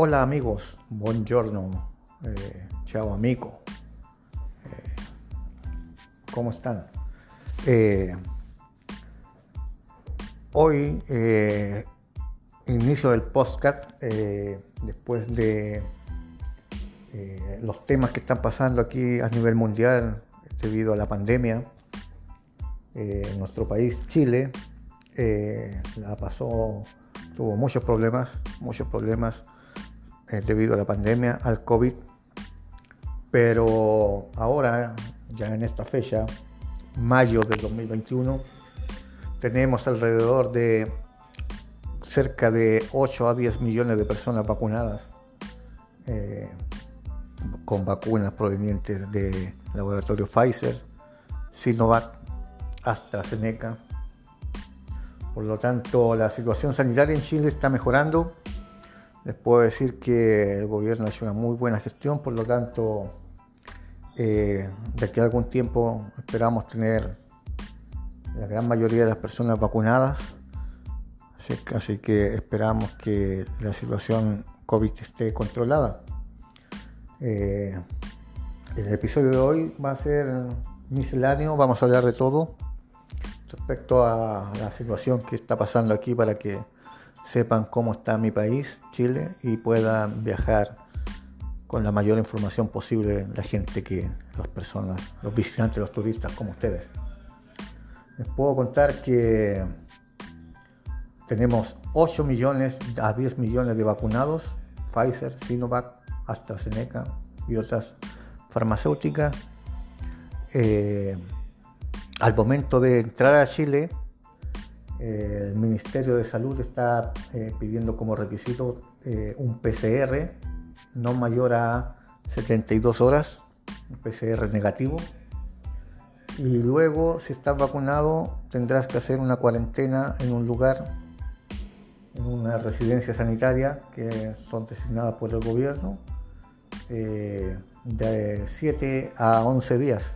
Hola amigos, buongiorno, eh, ciao amigo, eh, ¿cómo están? Eh, hoy, eh, inicio del podcast, eh, después de los temas que están pasando aquí a nivel mundial debido a la pandemia, nuestro país, Chile, la pasó, tuvo muchos problemas, muchos problemas eh, debido a la pandemia, al COVID. Pero ahora, ya en esta fecha, mayo del 2021, tenemos alrededor de cerca de 8 a 10 millones de personas vacunadas eh, con vacunas provenientes de laboratorio Pfizer, Sinovac, AstraZeneca. Por lo tanto, la situación sanitaria en Chile está mejorando. Les puedo decir que el gobierno ha hecho una muy buena gestión, por lo tanto, eh, de aquí a algún tiempo esperamos tener la gran mayoría de las personas vacunadas. Así, así que esperamos que la situación COVID esté controlada. Eh, el episodio de hoy va a ser misceláneo, vamos a hablar de todo respecto a la situación que está pasando aquí para que sepan cómo está mi país, Chile, y puedan viajar con la mayor información posible la gente que, las personas, los visitantes, los turistas como ustedes. Les puedo contar que tenemos 8 millones a 10 millones de vacunados, Pfizer, Sinovac, AstraZeneca y otras farmacéuticas. Eh, al momento de entrar a Chile, el Ministerio de Salud está eh, pidiendo como requisito eh, un PCR no mayor a 72 horas, un PCR negativo. Y luego, si estás vacunado, tendrás que hacer una cuarentena en un lugar, en una residencia sanitaria que son designadas por el gobierno, eh, de 7 a 11 días.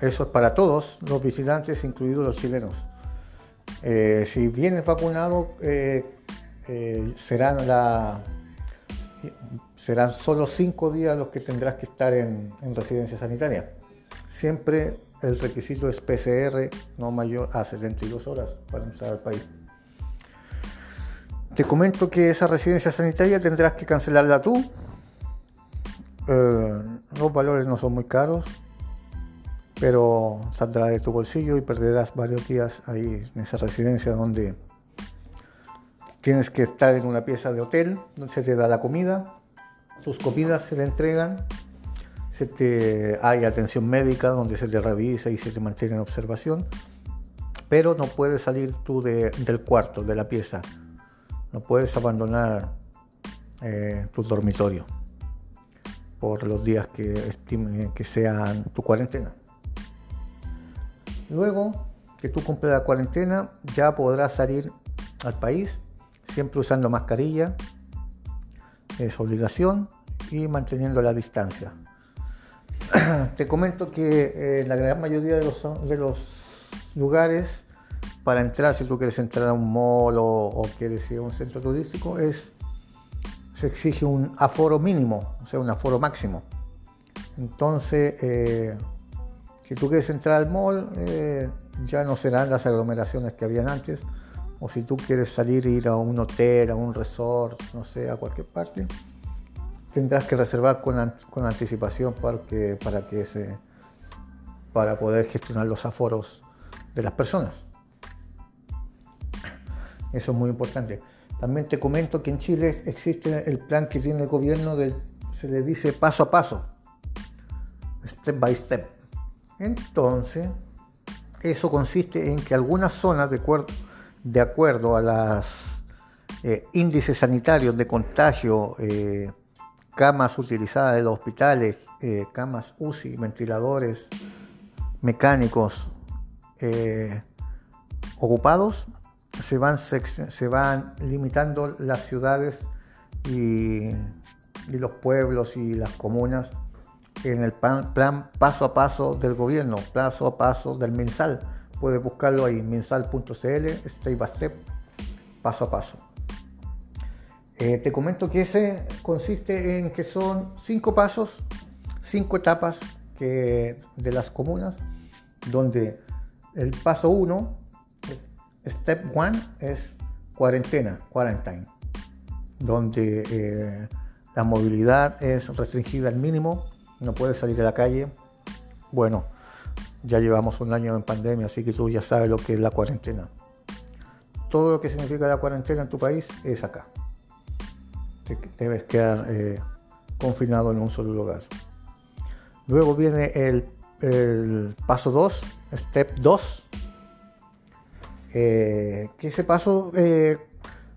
Eso es para todos los visitantes, incluidos los chilenos. Eh, si vienes vacunado, eh, eh, serán, solo 5 días los que tendrás que estar en, en, residencia sanitaria. Siempre el requisito es PCR no mayor a 72 horas para entrar al país. Te comento que esa residencia sanitaria tendrás que cancelarla tú. los valores no son muy caros, pero saldrá de tu bolsillo y perderás varios días ahí en esa residencia donde tienes que estar en una pieza de hotel, donde se te da la comida, tus comidas se te entregan, hay atención médica donde se te revisa y se te mantiene en observación, pero no puedes salir tú de, del cuarto, de la pieza, no puedes abandonar eh, tu dormitorio por los días que estimen que sean tu cuarentena. Luego que tú cumples la cuarentena, ya podrás salir al país, siempre usando mascarilla, es obligación, y manteniendo la distancia. Te comento que eh, la gran mayoría de los, lugares, para entrar, si tú quieres entrar a un mall o, o quieres ir a un centro turístico, es, se exige un aforo mínimo, o sea, un aforo máximo. Entonces, eh, si tú quieres entrar al mall, eh, ya no serán las aglomeraciones que habían antes. O si tú quieres salir, ir a un hotel, a un resort, no sé, a cualquier parte, tendrás que reservar con, con anticipación para que, para, que se, para poder gestionar los aforos de las personas. Eso es muy importante. También te comento que en Chile existe el plan que tiene el gobierno, de, se le dice paso a paso, step by step entonces, eso consiste en que algunas zonas, de acuerdo, a los eh, índices sanitarios de contagio, eh, camas utilizadas en los hospitales, eh, camas UCI, ventiladores mecánicos ocupados, se van, se van, limitando las ciudades y los pueblos y las comunas en el plan, paso a paso del gobierno, paso a paso del mensal. Puedes buscarlo ahí, mensal.cl, step by step, paso a paso. Eh, te comento que ese consiste en que son cinco pasos, cinco etapas que, de las comunas, donde el paso 1, step 1, es cuarentena, quarantine, donde eh, la movilidad es restringida al mínimo, no puedes salir a la calle. Bueno, ya llevamos un año en pandemia, así que tú ya sabes lo que es la cuarentena. Todo lo que significa la cuarentena en tu país es acá debes quedar eh, confinado en un solo lugar. Luego viene el, paso 2, step 2, eh, que ese paso eh,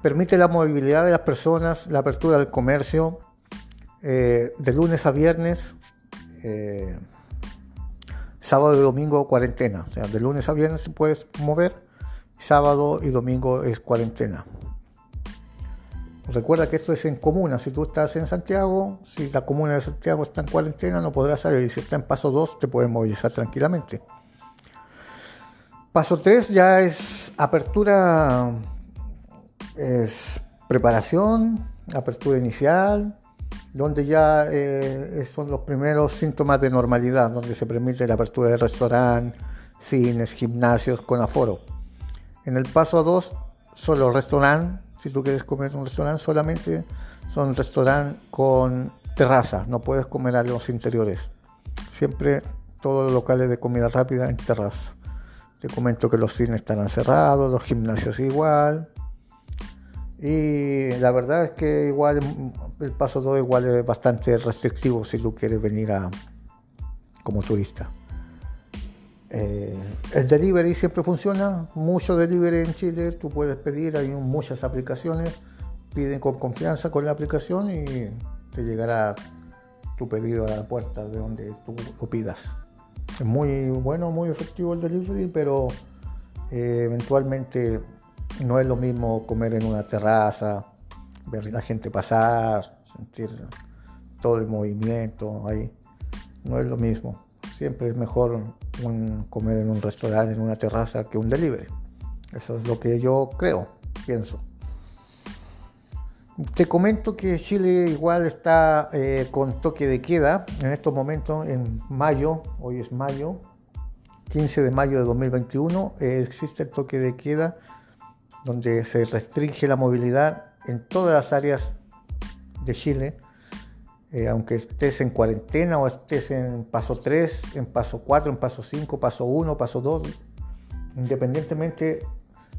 permite la movilidad de las personas, la apertura del comercio, de lunes a viernes, sábado y domingo cuarentena. O sea, de lunes a viernes se puedes mover, sábado y domingo es cuarentena. Recuerda que esto es en comuna. Si tú estás en Santiago, si la comuna de Santiago está en cuarentena, no podrás salir. Si está en paso 2, te puedes movilizar tranquilamente. Paso 3 ya es apertura, es preparación, apertura inicial, donde ya eh, son los primeros síntomas de normalidad, donde se permite la apertura de restaurantes, cines, gimnasios con aforo. En el paso 2 son los restaurantes si tú quieres comer en un restaurante, solamente son restaurantes con terraza, no puedes comer a los interiores. Siempre todos los locales de comida rápida en terraza. Te comento que los cines están cerrados, los gimnasios igual. Y la verdad es que igual el paso 2 igual es bastante restrictivo si tú quieres venir como turista. Eh, el delivery siempre funciona, mucho delivery en Chile, tú puedes pedir, hay muchas aplicaciones, piden con confianza con la aplicación y te llegará tu pedido a la puerta de donde tú lo pidas. Es muy bueno, muy efectivo el delivery, pero eh, eventualmente no es lo mismo comer en una terraza, ver la gente pasar, sentir todo el movimiento ahí, no es lo mismo. Siempre es mejor comer en un restaurante, en una terraza, que un delivery. Eso es lo que yo creo, pienso. Te comento que Chile igual está eh, con toque de queda en estos momentos, en mayo, hoy es mayo, 15 de mayo de 2021, eh, existe el toque de queda donde se restringe la movilidad en todas las áreas de Chile eh, aunque estés en cuarentena o estés en paso 3, en paso 4, en paso 5, paso 1, paso 2, independientemente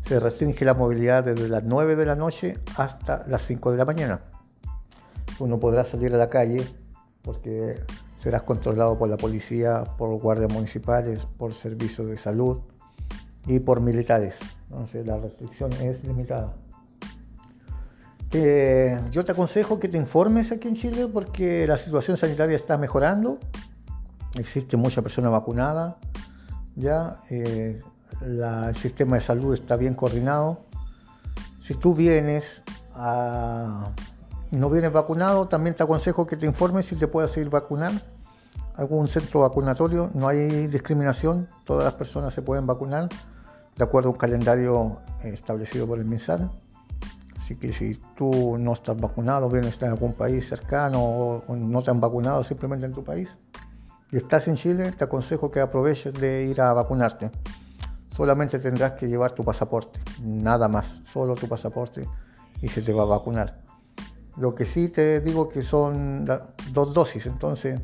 se restringe la movilidad desde las 9 de la noche hasta las 5 de la mañana. Uno podrá salir a la calle porque serás controlado por la policía, por guardias municipales, por servicios de salud y por militares. Entonces la restricción es limitada yo te aconsejo que te informes aquí en Chile porque la situación sanitaria está mejorando, existe mucha persona vacunada, ya eh, el sistema de salud está bien coordinado. Si tú vienes y no vienes vacunado, también te aconsejo que te informes si te puedes ir vacunar. Algún centro vacunatorio, no hay discriminación, todas las personas se pueden vacunar de acuerdo a un calendario establecido por el MinSal. Así que si tú no estás vacunado, bien estás en algún país cercano o, no te han vacunado simplemente en tu país y estás en Chile, te aconsejo que aproveches de ir a vacunarte. Solamente tendrás que llevar tu pasaporte, nada más, solo tu pasaporte y se te va a vacunar. Lo que sí te digo que son dos dosis, entonces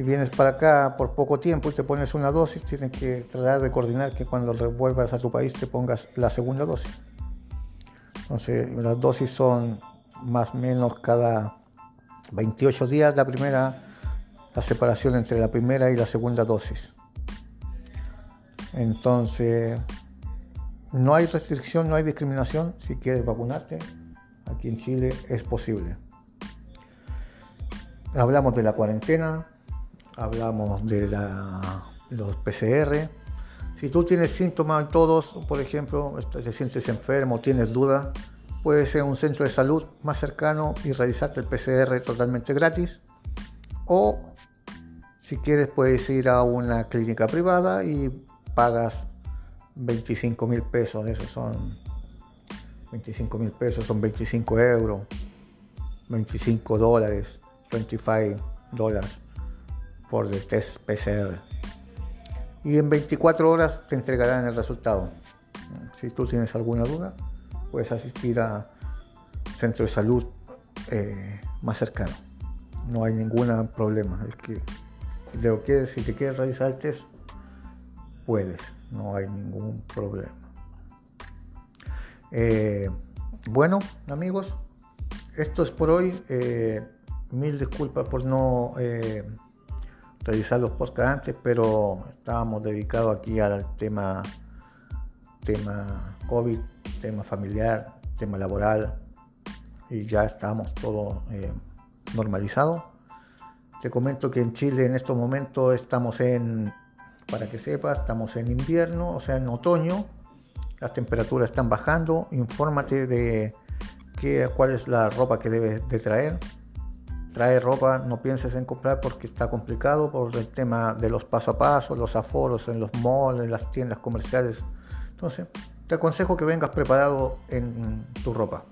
si vienes para acá por poco tiempo y te pones una dosis, tienes que tratar de coordinar que cuando vuelvas a tu país te pongas la segunda dosis. Entonces, las dosis son más o menos cada 28 días la primera, la separación entre la primera y la segunda dosis. Entonces, no hay restricción, no hay discriminación. Si quieres vacunarte, aquí en Chile es posible. Hablamos de la cuarentena, hablamos de los PCR, si tú tienes síntomas todos, por ejemplo, te sientes enfermo, tienes dudas, puedes ir a un centro de salud más cercano y realizarte el PCR totalmente gratis. O si quieres puedes ir a una clínica privada y pagas 25 mil pesos, esos son 25 mil pesos son 25 euros, 25 dólares, 25 dólares por el test PCR. Y en 24 horas te entregarán el resultado. Si tú tienes alguna duda, puedes asistir a centro de salud eh, más cercano. No hay ningún problema. Es que si te quieres realizar el test, puedes. No hay ningún problema. Eh, bueno, amigos, esto es por hoy. Eh, mil disculpas por no realizar los podcasts antes, pero estábamos dedicados aquí al tema, tema COVID, tema familiar, tema laboral, y ya estamos todo eh, normalizado. Te comento que en Chile en estos momentos estamos en, para que sepas, estamos en invierno, o sea, en otoño. Las temperaturas están bajando. Infórmate de qué, cuál es la ropa que debes de traer. Trae ropa, no pienses en comprar porque está complicado por el tema de los paso a paso, los aforos en los malls, en las tiendas comerciales. Entonces, te aconsejo que vengas preparado en tu ropa.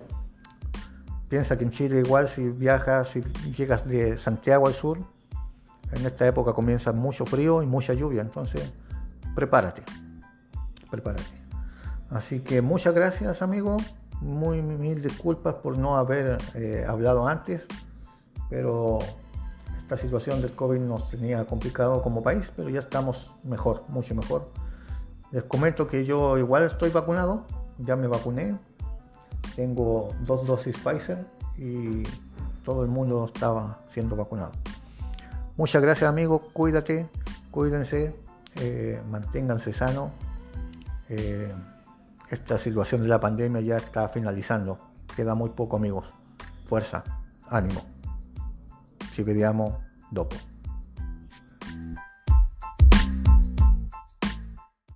Piensa que en Chile igual si viajas, si llegas de Santiago al sur, en esta época comienza mucho frío y mucha lluvia, entonces prepárate, prepárate. Así que muchas gracias amigo, muy mil disculpas por no haber eh, hablado antes, pero esta situación del COVID nos tenía complicado como país, pero ya estamos mejor, mucho mejor. Les comento que yo igual estoy vacunado, ya me vacuné, tengo dos dosis Pfizer y todo el mundo estaba siendo vacunado. Muchas gracias amigos, cuídate, cuídense, eh, manténganse sanos. Eh, esta situación de la pandemia ya está finalizando. Queda muy poco amigos. Fuerza, ánimo. Ci vediamo dopo.